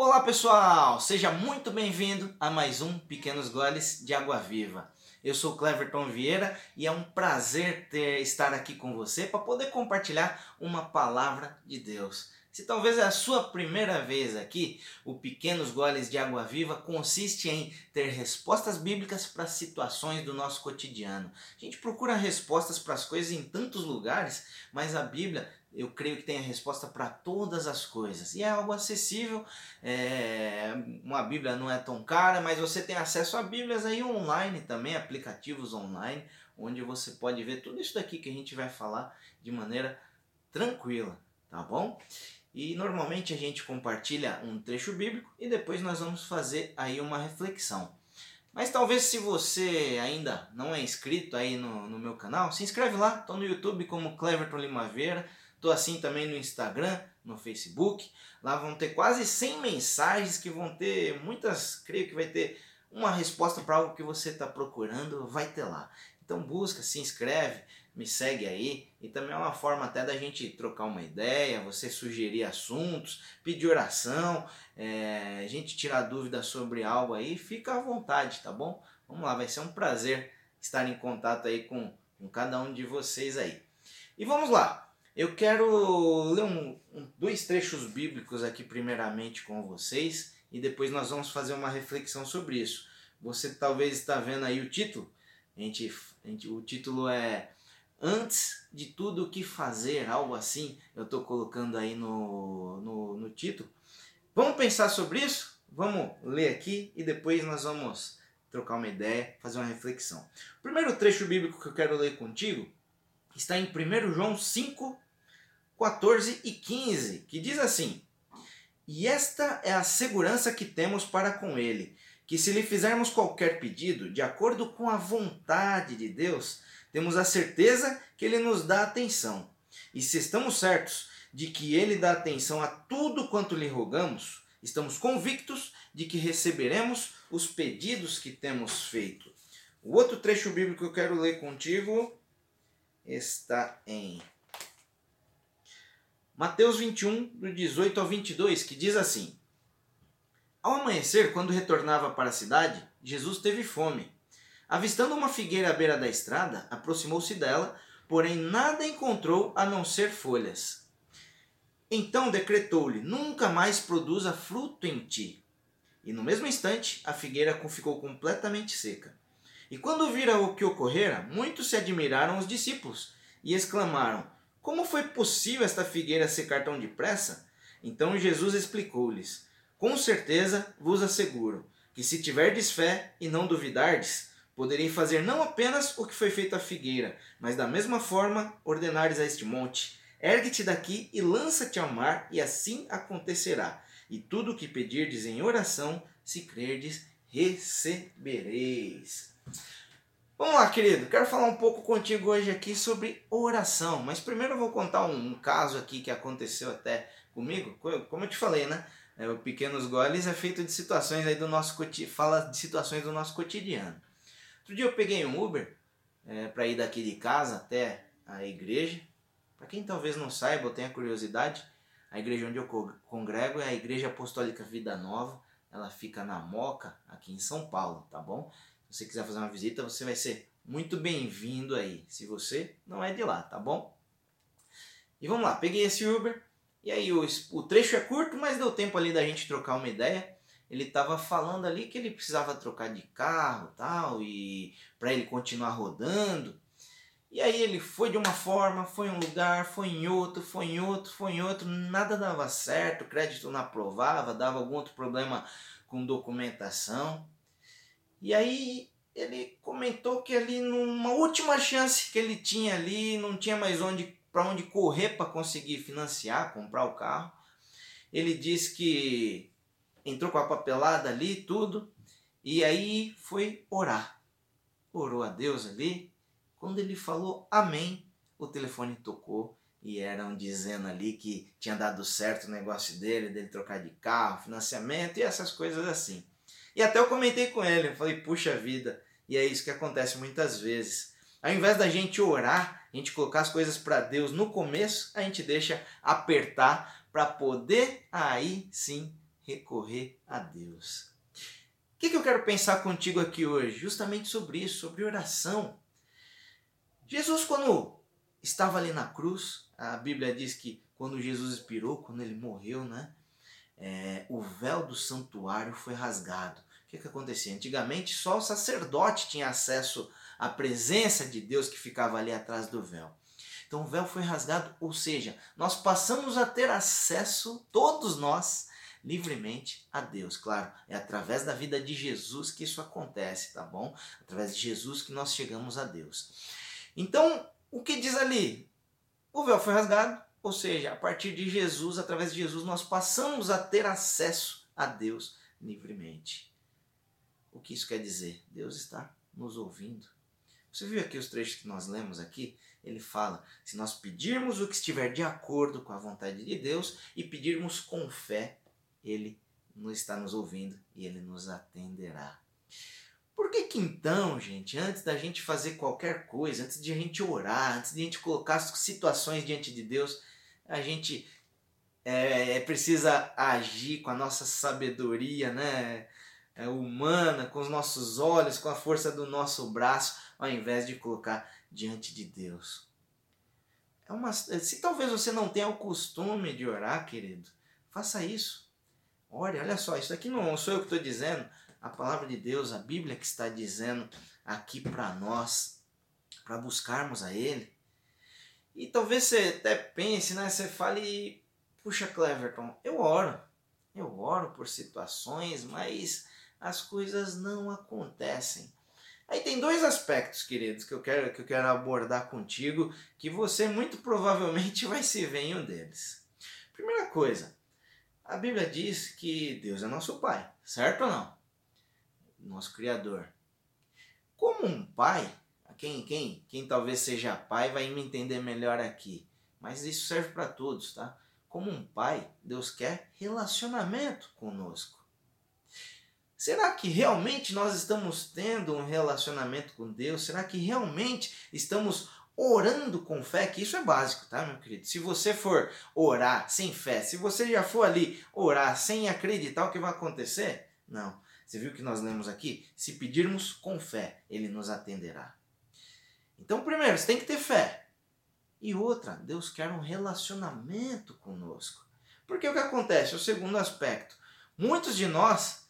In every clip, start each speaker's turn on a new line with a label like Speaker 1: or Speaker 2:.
Speaker 1: Olá pessoal, seja muito bem-vindo a mais um Pequenos Goles de Água Viva. Eu sou Cleverton Vieira e é um prazer ter, estar aqui com você para poder compartilhar uma palavra de Deus. Se talvez é a sua primeira vez aqui, o Pequenos Goles de Água Viva consiste em ter respostas bíblicas para situações do nosso cotidiano. A gente procura respostas para as coisas em tantos lugares, mas a Bíblia eu creio que tem a resposta para todas as coisas. E é algo acessível, é, uma Bíblia não é tão cara, mas você tem acesso a Bíblias aí online também, aplicativos online, onde você pode ver tudo isso daqui que a gente vai falar de maneira tranquila, tá bom? E normalmente a gente compartilha um trecho bíblico e depois nós vamos fazer aí uma reflexão. Mas talvez se você ainda não é inscrito aí no, no meu canal, se inscreve lá, estou no YouTube como Cleverton Limaveira, estou assim também no Instagram, no Facebook. Lá vão ter quase 100 mensagens que vão ter muitas, creio que vai ter uma resposta para algo que você está procurando, vai ter lá. Então busca, se inscreve, me segue aí. E também é uma forma até da gente trocar uma ideia, você sugerir assuntos, pedir oração, é, a gente tirar dúvida sobre algo aí, fica à vontade, tá bom? Vamos lá, vai ser um prazer estar em contato aí com, com cada um de vocês aí. E vamos lá, eu quero ler um, um, dois trechos bíblicos aqui primeiramente com vocês e depois nós vamos fazer uma reflexão sobre isso. Você talvez está vendo aí o título, a gente, a gente, o título é antes de tudo o que fazer, algo assim, eu estou colocando aí no, no, no título. Vamos pensar sobre isso? Vamos ler aqui e depois nós vamos trocar uma ideia, fazer uma reflexão. O primeiro trecho bíblico que eu quero ler contigo está em 1 João 5, 14 e 15, que diz assim: E esta é a segurança que temos para com Ele, que se lhe fizermos qualquer pedido, de acordo com a vontade de Deus, temos a certeza que Ele nos dá atenção. E se estamos certos de que Ele dá atenção a tudo quanto lhe rogamos, estamos convictos de que receberemos os pedidos que temos feito. O outro trecho bíblico que eu quero ler contigo está em Mateus 21, do 18 ao 22, que diz assim: Ao amanhecer, quando retornava para a cidade, Jesus teve fome. Avistando uma figueira à beira da estrada, aproximou-se dela, porém nada encontrou a não ser folhas. Então decretou-lhe: Nunca mais produza fruto em ti. E no mesmo instante, a figueira ficou completamente seca. E quando viram o que ocorrera, muitos se admiraram os discípulos e exclamaram: Como foi possível esta figueira secar tão depressa? Então Jesus explicou-lhes: Com certeza vos asseguro que se tiverdes fé e não duvidardes, Poderei fazer não apenas o que foi feito à figueira, mas da mesma forma ordenares a este monte: ergue-te daqui e lança-te ao mar, e assim acontecerá. E tudo o que pedirdes em oração, se crerdes, recebereis. Vamos lá, querido. Quero falar um pouco contigo hoje aqui sobre oração, mas primeiro eu vou contar um, caso aqui que aconteceu até comigo. Como eu te falei, né? É, o Pequenos Goles é feito de situações aí do nosso fala de situações do nosso cotidiano. Outro dia eu peguei um Uber é, para ir daqui de casa até a igreja. Para quem talvez não saiba ou tenha curiosidade, a igreja onde eu congrego é a Igreja Apostólica Vida Nova. Ela fica na Moca, aqui em São Paulo, tá bom? Se você quiser fazer uma visita, você vai ser muito bem-vindo aí, se você não é de lá, tá bom? E vamos lá, peguei esse Uber, e aí o, o trecho é curto, mas deu tempo ali da gente trocar uma ideia ele estava falando ali que ele precisava trocar de carro tal e para ele continuar rodando. E aí ele foi de uma forma, foi em um lugar, foi em outro, foi em outro, foi em outro, nada dava certo, o crédito não aprovava, dava algum outro problema com documentação. E aí ele comentou que ali numa última chance que ele tinha ali, não tinha mais onde para onde correr para conseguir financiar, comprar o carro. Ele disse que entrou com a papelada ali, tudo, e aí foi orar. Orou a Deus ali. Quando ele falou amém, o telefone tocou e eram dizendo ali que tinha dado certo o negócio dele, dele trocar de carro, financiamento e essas coisas assim. E até eu comentei com ele, falei, puxa vida, e é isso que acontece muitas vezes. Ao invés da gente orar, a gente colocar as coisas para Deus no começo, a gente deixa apertar para poder aí sim recorrer a Deus. O que, que eu quero pensar contigo aqui hoje? Justamente sobre isso, sobre oração. Jesus, quando estava ali na cruz, a Bíblia diz que quando Jesus expirou, quando ele morreu, né? É, o véu do santuário foi rasgado. O que, que acontecia? Antigamente só o sacerdote tinha acesso à presença de Deus que ficava ali atrás do véu. Então o véu foi rasgado, ou seja, nós passamos a ter acesso, todos nós, livremente a Deus. Claro, é através da vida de Jesus que isso acontece, tá bom? Através de Jesus que nós chegamos a Deus. Então, o que diz ali? O véu foi rasgado, ou seja, a partir de Jesus, através de Jesus, nós passamos a ter acesso a Deus livremente. O que isso quer dizer? Deus está nos ouvindo. Você viu aqui os trechos que nós lemos aqui? ele fala: se nós pedirmos o que estiver de acordo com a vontade de Deus e pedirmos com fé, ele nos está nos ouvindo e ele nos atenderá. Por que que então, gente, antes da gente fazer qualquer coisa, antes de a gente orar, antes de a gente colocar situações diante de Deus, a gente é, é precisa agir com a nossa sabedoria, né? É, humana, com os nossos olhos, com a força do nosso braço, ao invés de colocar diante de Deus. É uma, se talvez você não tenha o costume de orar, querido, faça isso. Ore, olha só, isso aqui não sou eu que estou dizendo, a palavra de Deus, a Bíblia que está dizendo aqui para nós, para buscarmos a Ele. E talvez você até pense, né? Você fale, puxa, Cleverton, eu oro. Eu oro por situações, mas as coisas não acontecem. Aí tem dois aspectos, queridos, que eu quero, que eu quero abordar contigo, que você muito provavelmente vai se ver em um deles. Primeira coisa, a Bíblia diz que Deus é nosso Pai, certo ou não? Nosso Criador. Como um pai, quem, quem, quem talvez seja pai vai me entender melhor aqui, mas isso serve para todos, tá? Como um pai, Deus quer relacionamento conosco. Será que realmente nós estamos tendo um relacionamento com Deus? Será que realmente estamos orando com fé? Que isso é básico, tá, meu querido? Se você for orar sem fé, se você já for ali orar sem acreditar o que vai acontecer, não. Você viu que nós lemos aqui? Se pedirmos com fé, ele nos atenderá. Então, primeiro, você tem que ter fé. E outra, Deus quer um relacionamento conosco. Porque o que acontece? O segundo aspecto. Muitos de nós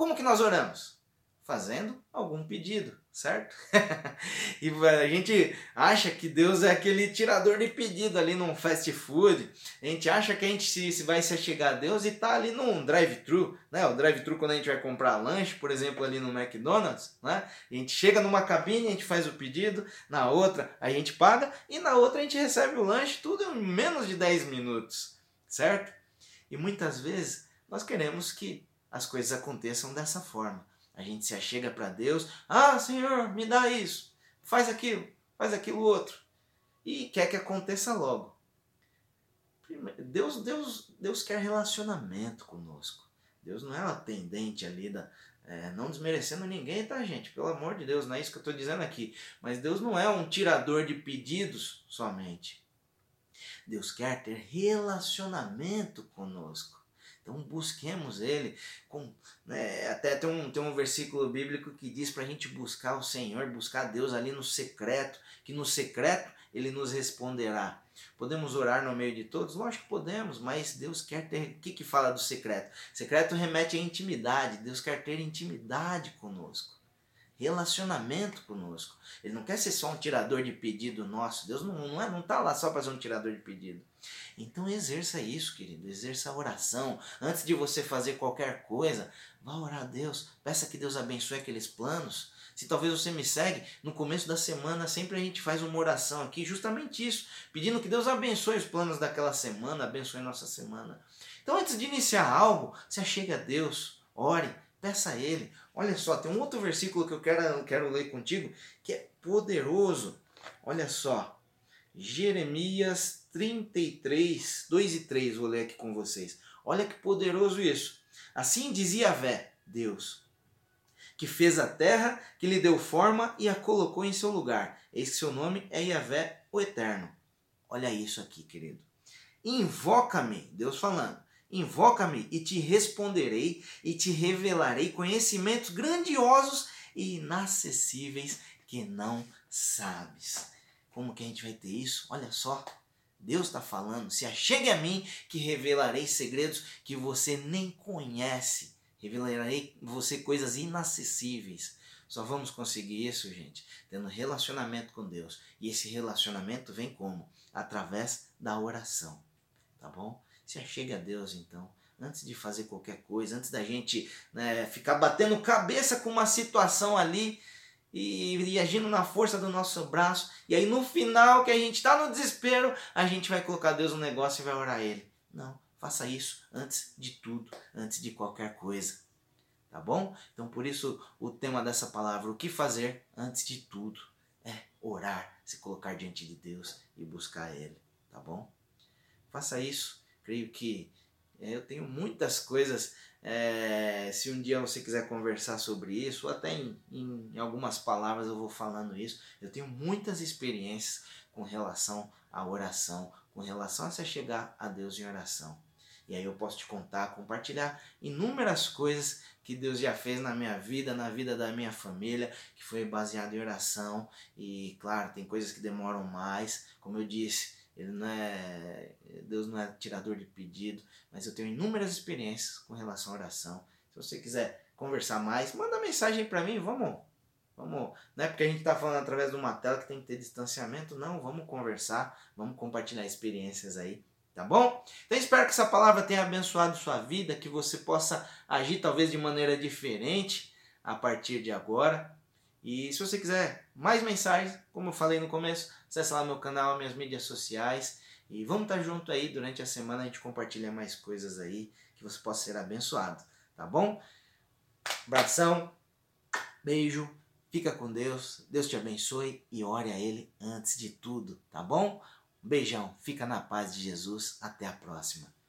Speaker 1: como que nós oramos? Fazendo algum pedido, certo? e a gente acha que Deus é aquele tirador de pedido ali num fast food. A gente acha que a gente se, se vai se chegar a Deus e tá ali num drive-thru, né? O drive-thru quando a gente vai comprar lanche, por exemplo, ali no McDonald's, né? A gente chega numa cabine, a gente faz o pedido, na outra a gente paga e na outra a gente recebe o lanche tudo em menos de 10 minutos, certo? E muitas vezes nós queremos que as coisas aconteçam dessa forma. A gente se achega para Deus, ah, Senhor, me dá isso, faz aquilo, faz aquilo outro. E quer que aconteça logo. Deus, Deus, Deus quer relacionamento conosco. Deus não é atendente ali da. É, não desmerecendo ninguém, tá, gente? Pelo amor de Deus, não é isso que eu estou dizendo aqui. Mas Deus não é um tirador de pedidos somente. Deus quer ter relacionamento conosco. Então busquemos Ele. Com, né, até tem um, tem um versículo bíblico que diz para a gente buscar o Senhor, buscar Deus ali no secreto, que no secreto Ele nos responderá. Podemos orar no meio de todos? Lógico que podemos, mas Deus quer ter. O que, que fala do secreto? Secreto remete à intimidade. Deus quer ter intimidade conosco relacionamento conosco. Ele não quer ser só um tirador de pedido nosso. Deus não, não, é, não tá lá só para ser um tirador de pedido. Então exerça isso, querido. Exerça a oração. Antes de você fazer qualquer coisa, vá orar a Deus. Peça que Deus abençoe aqueles planos. Se talvez você me segue, no começo da semana sempre a gente faz uma oração aqui, justamente isso, pedindo que Deus abençoe os planos daquela semana, abençoe nossa semana. Então antes de iniciar algo, se achegue a Deus, ore, peça a Ele. Olha só, tem um outro versículo que eu quero, quero ler contigo que é poderoso. Olha só, Jeremias 33, 2 e 3, vou ler aqui com vocês. Olha que poderoso isso. Assim dizia Vé, Deus, que fez a terra, que lhe deu forma e a colocou em seu lugar. Esse seu nome é Yahvé, o Eterno. Olha isso aqui, querido. Invoca-me, Deus falando, Invoca-me e te responderei e te revelarei conhecimentos grandiosos e inacessíveis que não sabes. Como que a gente vai ter isso? Olha só, Deus está falando: se achegue a mim, que revelarei segredos que você nem conhece. Revelarei você coisas inacessíveis. Só vamos conseguir isso, gente, tendo relacionamento com Deus. E esse relacionamento vem como? Através da oração. Tá bom? Se achegue a Deus, então. Antes de fazer qualquer coisa, antes da gente né, ficar batendo cabeça com uma situação ali, e, e, agindo na força do nosso braço. E aí no final que a gente está no desespero, a gente vai colocar Deus no negócio e vai orar a Ele. Não, faça isso antes de tudo, antes de qualquer coisa. Tá bom? Então por isso o tema dessa palavra, o que fazer antes de tudo, é orar, se colocar diante de Deus e buscar Ele. Tá bom? Faça isso. Creio que é, eu tenho muitas coisas é, se um dia você quiser conversar sobre isso, ou até em, em, algumas palavras eu vou falando isso, eu tenho muitas experiências com relação à oração, com relação a se chegar a Deus em oração. E aí eu posso te contar, compartilhar inúmeras coisas que Deus já fez na minha vida, na vida da minha família, que foi baseado em oração. E claro, tem coisas que demoram mais, como eu disse, ele não é, Deus não é tirador de pedido, mas eu tenho inúmeras experiências com relação à oração. Se você quiser conversar mais, manda mensagem para mim, vamos, vamos, não é porque a gente está falando através de uma tela que tem que ter distanciamento, não, vamos conversar, vamos compartilhar experiências aí, tá bom? Então espero que essa palavra tenha abençoado sua vida, que você possa agir talvez de maneira diferente a partir de agora. E se você quiser mais mensagens, como eu falei no começo, acesse lá meu canal, minhas mídias sociais. E vamos estar junto aí durante a semana, a gente compartilha mais coisas aí, que você possa ser abençoado, tá bom? Abração, beijo, fica com Deus, Deus te abençoe e ore a Ele antes de tudo, tá bom? Um beijão, fica na paz de Jesus, até a próxima.